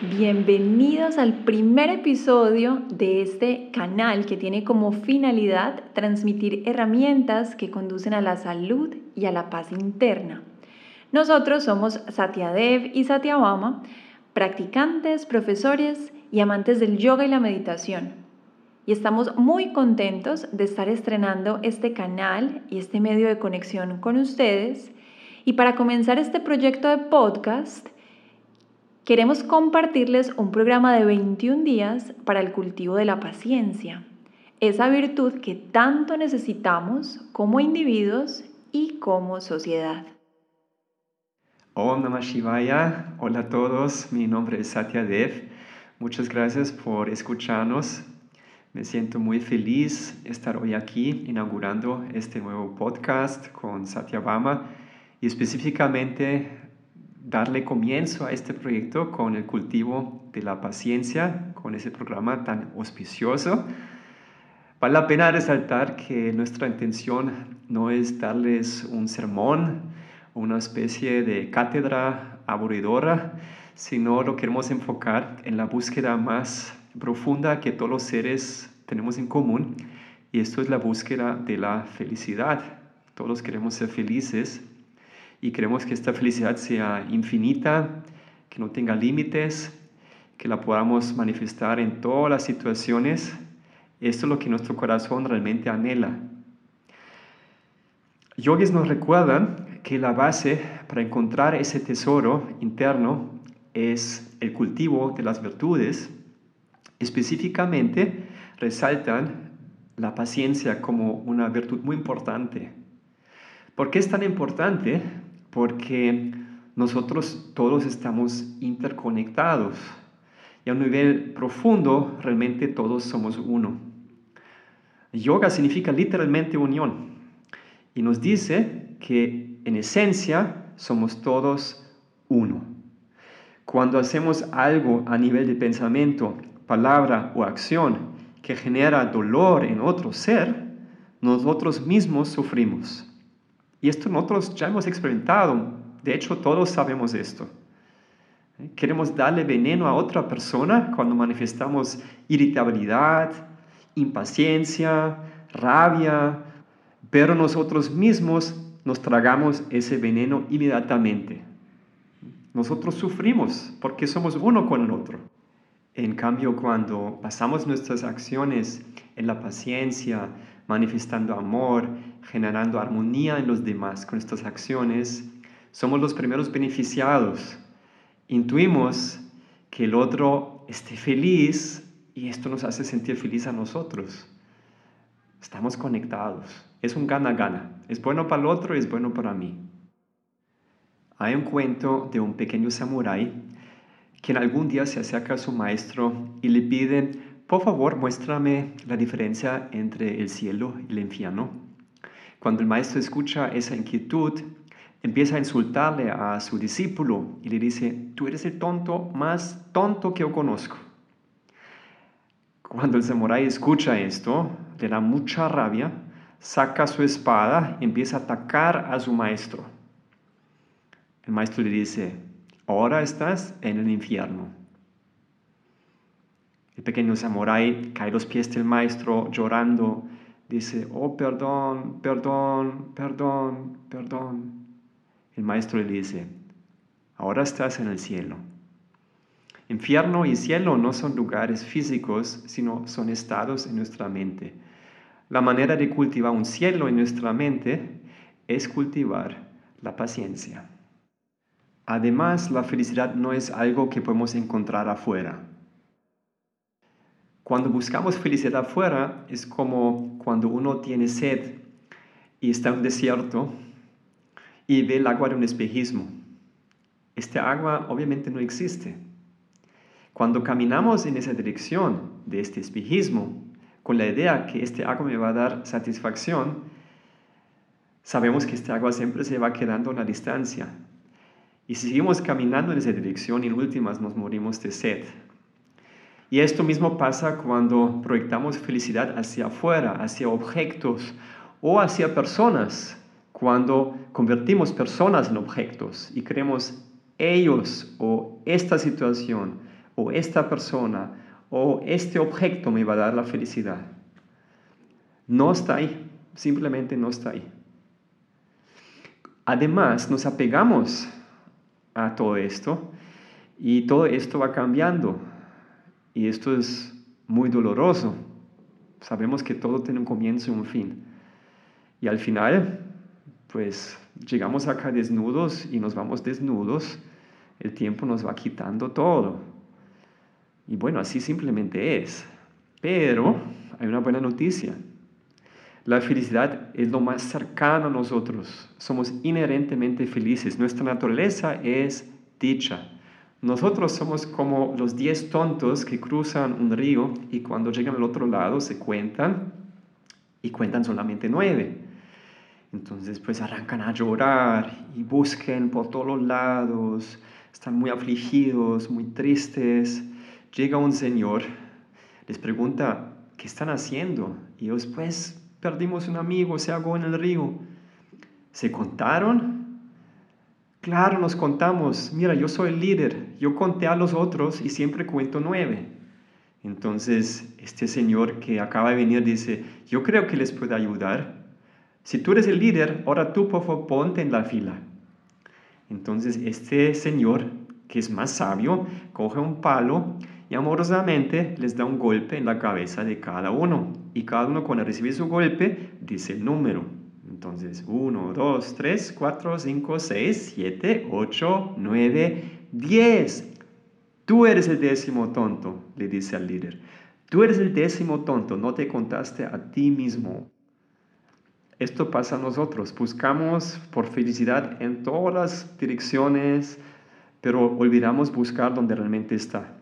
Bienvenidos al primer episodio de este canal que tiene como finalidad transmitir herramientas que conducen a la salud y a la paz interna. Nosotros somos Satya Dev y Satya Bama, practicantes, profesores y amantes del yoga y la meditación. Y estamos muy contentos de estar estrenando este canal y este medio de conexión con ustedes. Y para comenzar este proyecto de podcast, Queremos compartirles un programa de 21 días para el cultivo de la paciencia, esa virtud que tanto necesitamos como individuos y como sociedad. Om Namah Shivaya, hola a todos, mi nombre es Satya Dev, muchas gracias por escucharnos. Me siento muy feliz estar hoy aquí inaugurando este nuevo podcast con Satya Bama y específicamente darle comienzo a este proyecto con el cultivo de la paciencia, con ese programa tan auspicioso. Vale la pena resaltar que nuestra intención no es darles un sermón, una especie de cátedra aburridora, sino lo queremos enfocar en la búsqueda más profunda que todos los seres tenemos en común, y esto es la búsqueda de la felicidad. Todos queremos ser felices y queremos que esta felicidad sea infinita, que no tenga límites, que la podamos manifestar en todas las situaciones. Esto es lo que nuestro corazón realmente anhela. Yogis nos recuerdan que la base para encontrar ese tesoro interno es el cultivo de las virtudes. Específicamente resaltan la paciencia como una virtud muy importante. ¿Por qué es tan importante? Porque nosotros todos estamos interconectados y a un nivel profundo realmente todos somos uno. Yoga significa literalmente unión y nos dice que en esencia somos todos uno. Cuando hacemos algo a nivel de pensamiento, palabra o acción que genera dolor en otro ser, nosotros mismos sufrimos. Y esto nosotros ya hemos experimentado, de hecho todos sabemos esto. Queremos darle veneno a otra persona cuando manifestamos irritabilidad, impaciencia, rabia, pero nosotros mismos nos tragamos ese veneno inmediatamente. Nosotros sufrimos porque somos uno con el otro. En cambio, cuando pasamos nuestras acciones en la paciencia, manifestando amor, generando armonía en los demás con estas acciones, somos los primeros beneficiados. Intuimos que el otro esté feliz y esto nos hace sentir feliz a nosotros. Estamos conectados. Es un gana-gana. Es bueno para el otro y es bueno para mí. Hay un cuento de un pequeño samurái que en algún día se acerca a su maestro y le pide por favor, muéstrame la diferencia entre el cielo y el infierno. Cuando el maestro escucha esa inquietud, empieza a insultarle a su discípulo y le dice, tú eres el tonto más tonto que yo conozco. Cuando el samurái escucha esto, le da mucha rabia, saca su espada y empieza a atacar a su maestro. El maestro le dice, ahora estás en el infierno. El pequeño samurái cae a los pies del maestro llorando. Dice, oh, perdón, perdón, perdón, perdón. El maestro le dice, ahora estás en el cielo. Infierno y cielo no son lugares físicos, sino son estados en nuestra mente. La manera de cultivar un cielo en nuestra mente es cultivar la paciencia. Además, la felicidad no es algo que podemos encontrar afuera. Cuando buscamos felicidad afuera es como cuando uno tiene sed y está en un desierto y ve el agua de un espejismo. Este agua obviamente no existe. Cuando caminamos en esa dirección de este espejismo, con la idea que este agua me va a dar satisfacción, sabemos que este agua siempre se va quedando a la distancia. Y si seguimos caminando en esa dirección, en últimas nos morimos de sed. Y esto mismo pasa cuando proyectamos felicidad hacia afuera, hacia objetos o hacia personas, cuando convertimos personas en objetos y creemos ellos o esta situación o esta persona o este objeto me va a dar la felicidad. No está ahí, simplemente no está ahí. Además, nos apegamos a todo esto y todo esto va cambiando y esto es muy doloroso. Sabemos que todo tiene un comienzo y un fin. Y al final, pues llegamos acá desnudos y nos vamos desnudos, el tiempo nos va quitando todo. Y bueno, así simplemente es. Pero hay una buena noticia. La felicidad es lo más cercano a nosotros. Somos inherentemente felices. Nuestra naturaleza es dicha. Nosotros somos como los diez tontos que cruzan un río y cuando llegan al otro lado se cuentan y cuentan solamente nueve. Entonces pues arrancan a llorar y busquen por todos los lados, están muy afligidos, muy tristes. Llega un señor, les pregunta, ¿qué están haciendo? Y ellos pues perdimos un amigo, se ahogó en el río. ¿Se contaron? Claro, nos contamos. Mira, yo soy el líder. Yo conté a los otros y siempre cuento nueve. Entonces, este señor que acaba de venir dice, yo creo que les puedo ayudar. Si tú eres el líder, ahora tú, por favor, ponte en la fila. Entonces este señor, que es más sabio, coge un palo y amorosamente les da un golpe en la cabeza de cada uno. Y cada uno cuando recibe su golpe dice el número. Entonces, 1, 2, 3, 4, 5, 6, 7, 8, 9, 10. Tú eres el décimo tonto, le dice al líder. Tú eres el décimo tonto, no te contaste a ti mismo. Esto pasa a nosotros. Buscamos por felicidad en todas las direcciones, pero olvidamos buscar donde realmente está.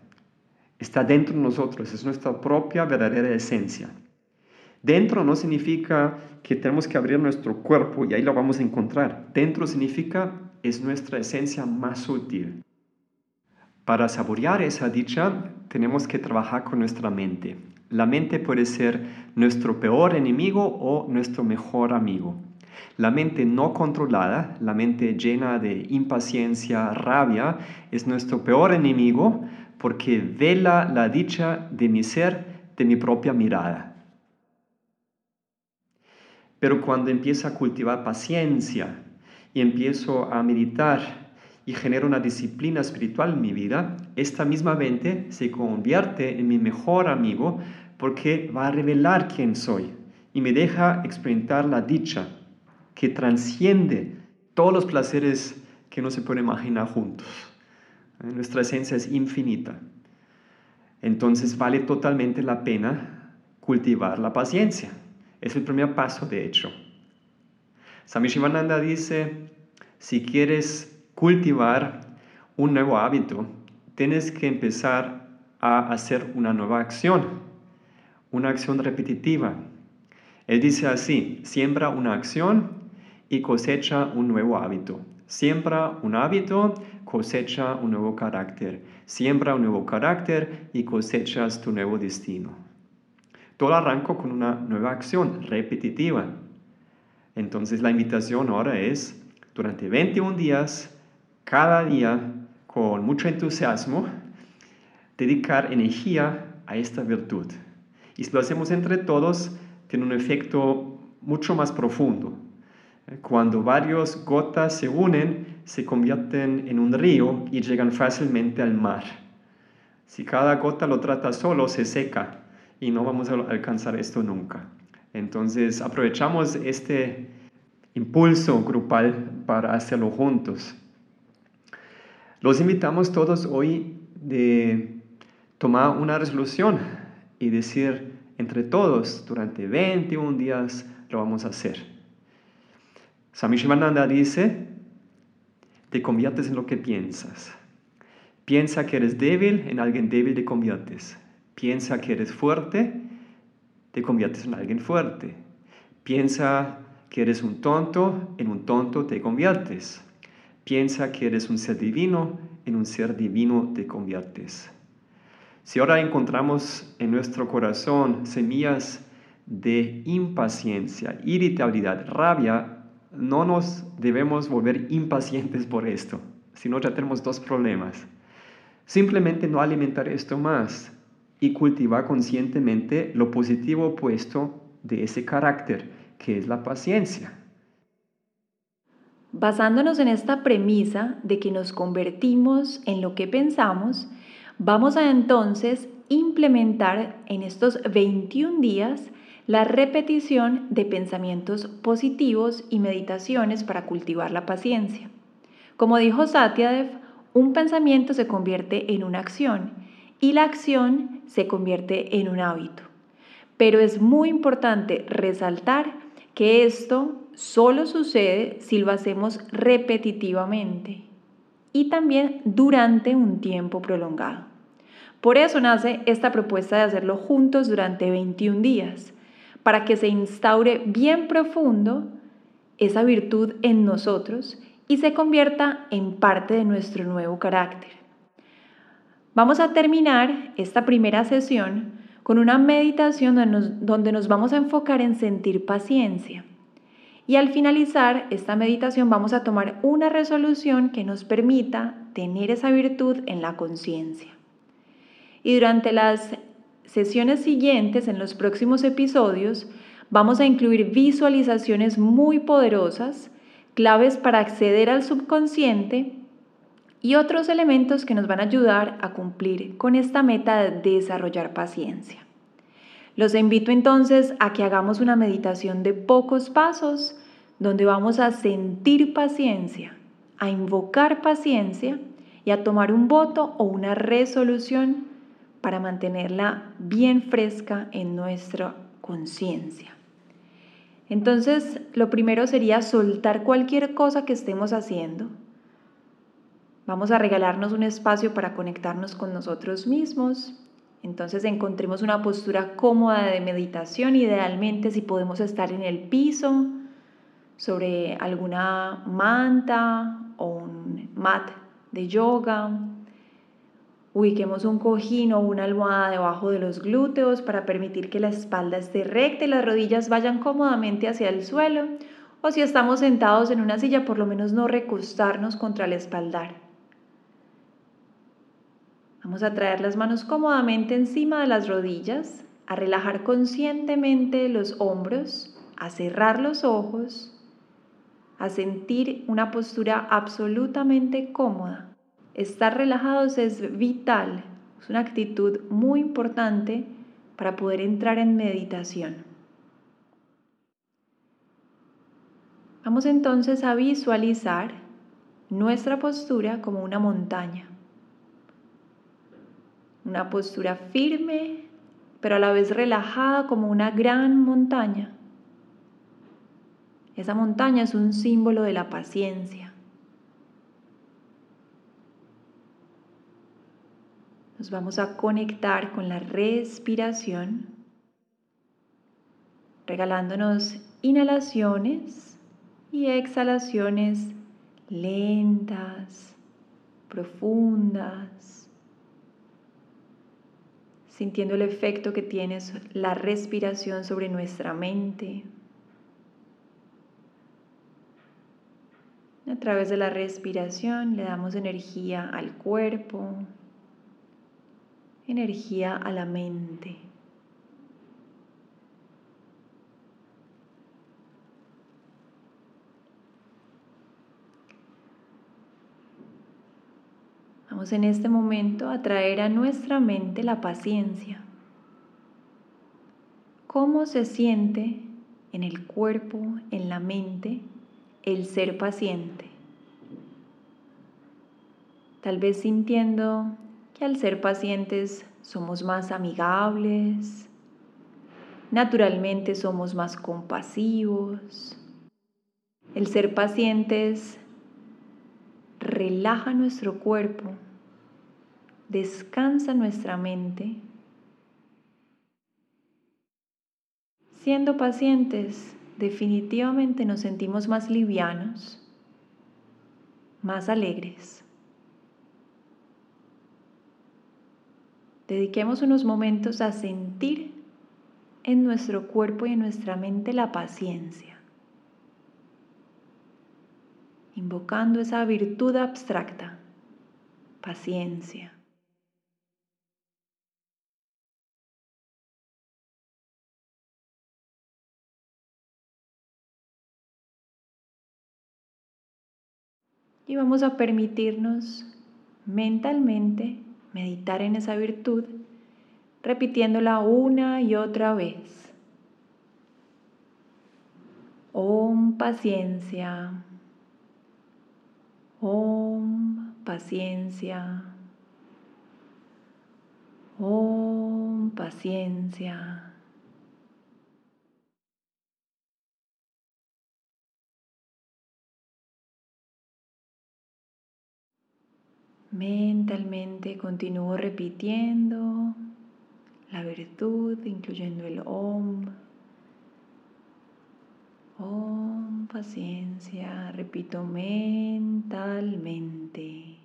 Está dentro de nosotros, es nuestra propia verdadera esencia. Dentro no significa que tenemos que abrir nuestro cuerpo y ahí lo vamos a encontrar. Dentro significa es nuestra esencia más sutil. Para saborear esa dicha tenemos que trabajar con nuestra mente. La mente puede ser nuestro peor enemigo o nuestro mejor amigo. La mente no controlada, la mente llena de impaciencia, rabia, es nuestro peor enemigo porque vela la dicha de mi ser, de mi propia mirada. Pero cuando empiezo a cultivar paciencia y empiezo a meditar y genero una disciplina espiritual en mi vida, esta misma mente se convierte en mi mejor amigo porque va a revelar quién soy y me deja experimentar la dicha que transciende todos los placeres que no se puede imaginar juntos. Nuestra esencia es infinita. Entonces vale totalmente la pena cultivar la paciencia. Es el primer paso, de hecho. Swami Shivananda dice, si quieres cultivar un nuevo hábito, tienes que empezar a hacer una nueva acción, una acción repetitiva. Él dice así, siembra una acción y cosecha un nuevo hábito. Siembra un hábito, cosecha un nuevo carácter. Siembra un nuevo carácter y cosechas tu nuevo destino. Todo arranco con una nueva acción repetitiva. Entonces la invitación ahora es, durante 21 días, cada día con mucho entusiasmo dedicar energía a esta virtud. Y si lo hacemos entre todos, tiene un efecto mucho más profundo. Cuando varias gotas se unen, se convierten en un río y llegan fácilmente al mar. Si cada gota lo trata solo, se seca y no vamos a alcanzar esto nunca. Entonces aprovechamos este impulso grupal para hacerlo juntos. Los invitamos todos hoy de tomar una resolución y decir entre todos durante 21 días lo vamos a hacer. Swami Shivananda dice, te conviertes en lo que piensas. Piensa que eres débil, en alguien débil te conviertes. Piensa que eres fuerte, te conviertes en alguien fuerte. Piensa que eres un tonto, en un tonto te conviertes. Piensa que eres un ser divino, en un ser divino te conviertes. Si ahora encontramos en nuestro corazón semillas de impaciencia, irritabilidad, rabia, no nos debemos volver impacientes por esto, sino ya tenemos dos problemas. Simplemente no alimentar esto más y cultivar conscientemente lo positivo opuesto de ese carácter, que es la paciencia. Basándonos en esta premisa de que nos convertimos en lo que pensamos, vamos a entonces implementar en estos 21 días la repetición de pensamientos positivos y meditaciones para cultivar la paciencia. Como dijo Satyadev, un pensamiento se convierte en una acción y la acción se convierte en un hábito. Pero es muy importante resaltar que esto solo sucede si lo hacemos repetitivamente y también durante un tiempo prolongado. Por eso nace esta propuesta de hacerlo juntos durante 21 días, para que se instaure bien profundo esa virtud en nosotros y se convierta en parte de nuestro nuevo carácter. Vamos a terminar esta primera sesión con una meditación donde nos, vamos a enfocar en sentir paciencia. Y al finalizar esta meditación vamos a tomar una resolución que nos permita tener esa virtud en la conciencia. Y durante las sesiones siguientes, en los próximos episodios, vamos a incluir visualizaciones muy poderosas, claves para acceder al subconsciente y otros elementos que nos van a ayudar a cumplir con esta meta de desarrollar paciencia. Los invito entonces a que hagamos una meditación de pocos pasos donde vamos a sentir paciencia, a invocar paciencia y a tomar un voto o una resolución para mantenerla bien fresca en nuestra conciencia. Entonces, lo primero sería soltar cualquier cosa que estemos haciendo, Vamos a regalarnos un espacio para conectarnos con nosotros mismos. Entonces encontremos una postura cómoda de meditación, idealmente si podemos estar en el piso, sobre alguna manta o un mat de yoga. Ubiquemos un cojín o una almohada debajo de los glúteos para permitir que la espalda esté recta y las rodillas vayan cómodamente hacia el suelo. O si estamos sentados en una silla, por lo menos no recostarnos contra el espaldar. Vamos a traer las manos cómodamente encima de las rodillas, a relajar conscientemente los hombros, a cerrar los ojos, a sentir una postura absolutamente cómoda. Estar relajados es vital, es una actitud muy importante para poder entrar en meditación. Vamos entonces a visualizar nuestra postura como una montaña una postura firme, pero a la vez relajada como una gran montaña. Esa montaña es un símbolo de la paciencia. Nos vamos a conectar con la respiración, regalándonos inhalaciones y exhalaciones lentas, profundas sintiendo el efecto que tiene la respiración sobre nuestra mente. A través de la respiración le damos energía al cuerpo, energía a la mente. Vamos en este momento a traer a nuestra mente la paciencia. ¿Cómo se siente en el cuerpo, en la mente, el ser paciente? Tal vez sintiendo que al ser pacientes somos más amigables, naturalmente somos más compasivos. El ser pacientes relaja nuestro cuerpo descansa nuestra mente siendo pacientes, definitivamente nos sentimos más livianos, más alegres. Dediquemos unos momentos a sentir en nuestro cuerpo y en nuestra mente la paciencia, invocando esa virtud abstracta, paciencia. Y vamos a permitirnos mentalmente meditar en esa virtud, repitiéndola una y otra vez. Om paciencia. Om paciencia. Om paciencia. Mentalmente continúo repitiendo la virtud, incluyendo el Om. Om, paciencia, repito mentalmente.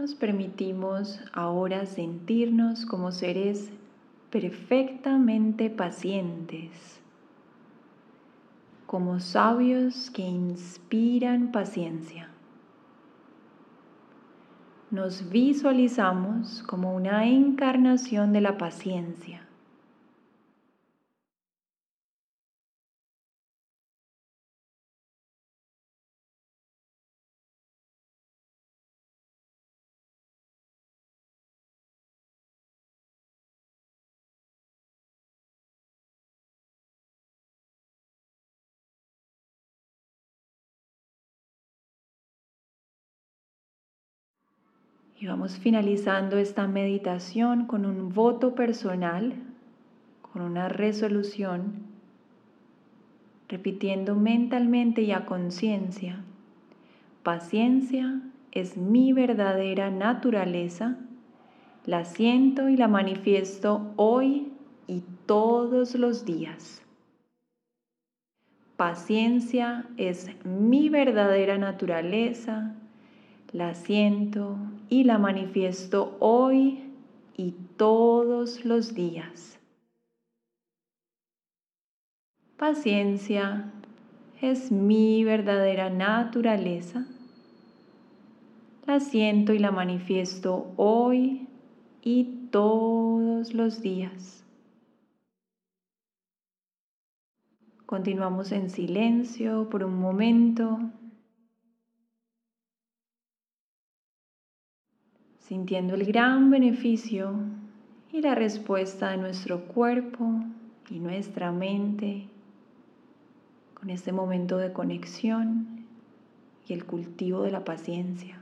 Nos permitimos ahora sentirnos como seres perfectamente pacientes, como sabios que inspiran paciencia. Nos visualizamos como una encarnación de la paciencia Y vamos finalizando esta meditación con un voto personal, con una resolución, repitiendo mentalmente y a conciencia, paciencia es mi verdadera naturaleza, la siento y la manifiesto hoy y todos los días. Paciencia es mi verdadera naturaleza, la siento y la manifiesto hoy y todos los días. Paciencia es mi verdadera naturaleza. La siento y la manifiesto hoy y todos los días. Continuamos en silencio por un momento sintiendo el gran beneficio y la respuesta de nuestro cuerpo y nuestra mente con este momento de conexión y el cultivo de la paciencia.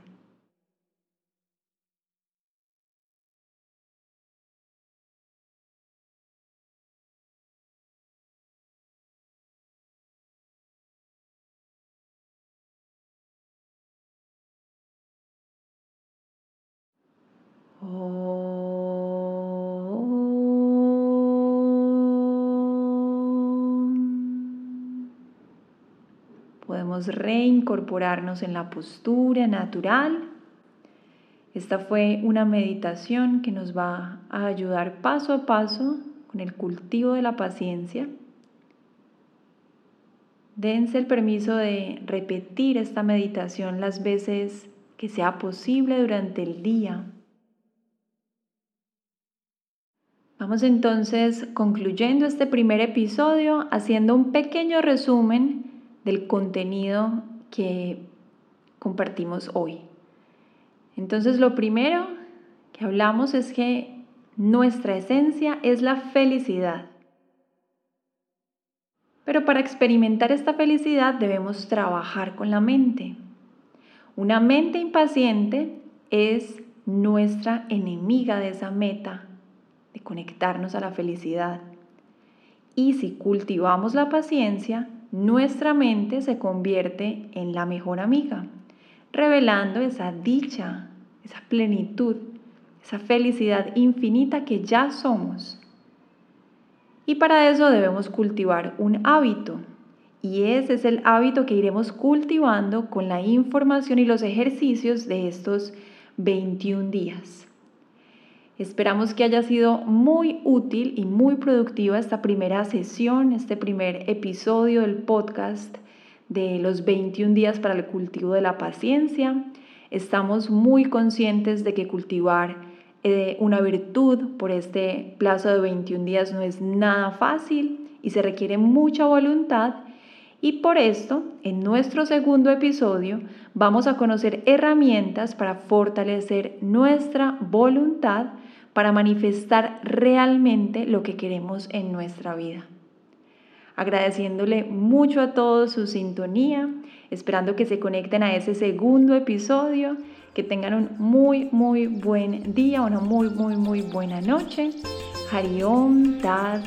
Podemos reincorporarnos en la postura natural. Esta fue una meditación que nos va a ayudar paso a paso con el cultivo de la paciencia. Dense el permiso de repetir esta meditación las veces que sea posible durante el día Vamos entonces concluyendo este primer episodio haciendo un pequeño resumen del contenido que compartimos hoy. Entonces lo primero que hablamos es que nuestra esencia es la felicidad. Pero para experimentar esta felicidad debemos trabajar con la mente. Una mente impaciente es nuestra enemiga de esa meta, conectarnos a la felicidad. Y si cultivamos la paciencia, nuestra mente se convierte en la mejor amiga, revelando esa dicha, esa plenitud, esa felicidad infinita que ya somos. Y para eso debemos cultivar un hábito. Y ese es el hábito que iremos cultivando con la información y los ejercicios de estos 21 días. Esperamos que haya sido muy útil y muy productiva esta primera sesión, este primer episodio del podcast de los 21 días para el cultivo de la paciencia. Estamos muy conscientes de que cultivar eh, una virtud por este plazo de 21 días no es nada fácil y se requiere mucha voluntad. Y por esto, en nuestro segundo episodio, vamos a conocer herramientas para fortalecer nuestra voluntad para manifestar realmente lo que queremos en nuestra vida. Agradeciéndole mucho a todos su sintonía, esperando que se conecten a ese segundo episodio, que tengan un muy, muy buen día, una muy, muy, muy buena noche. Hariom Tat.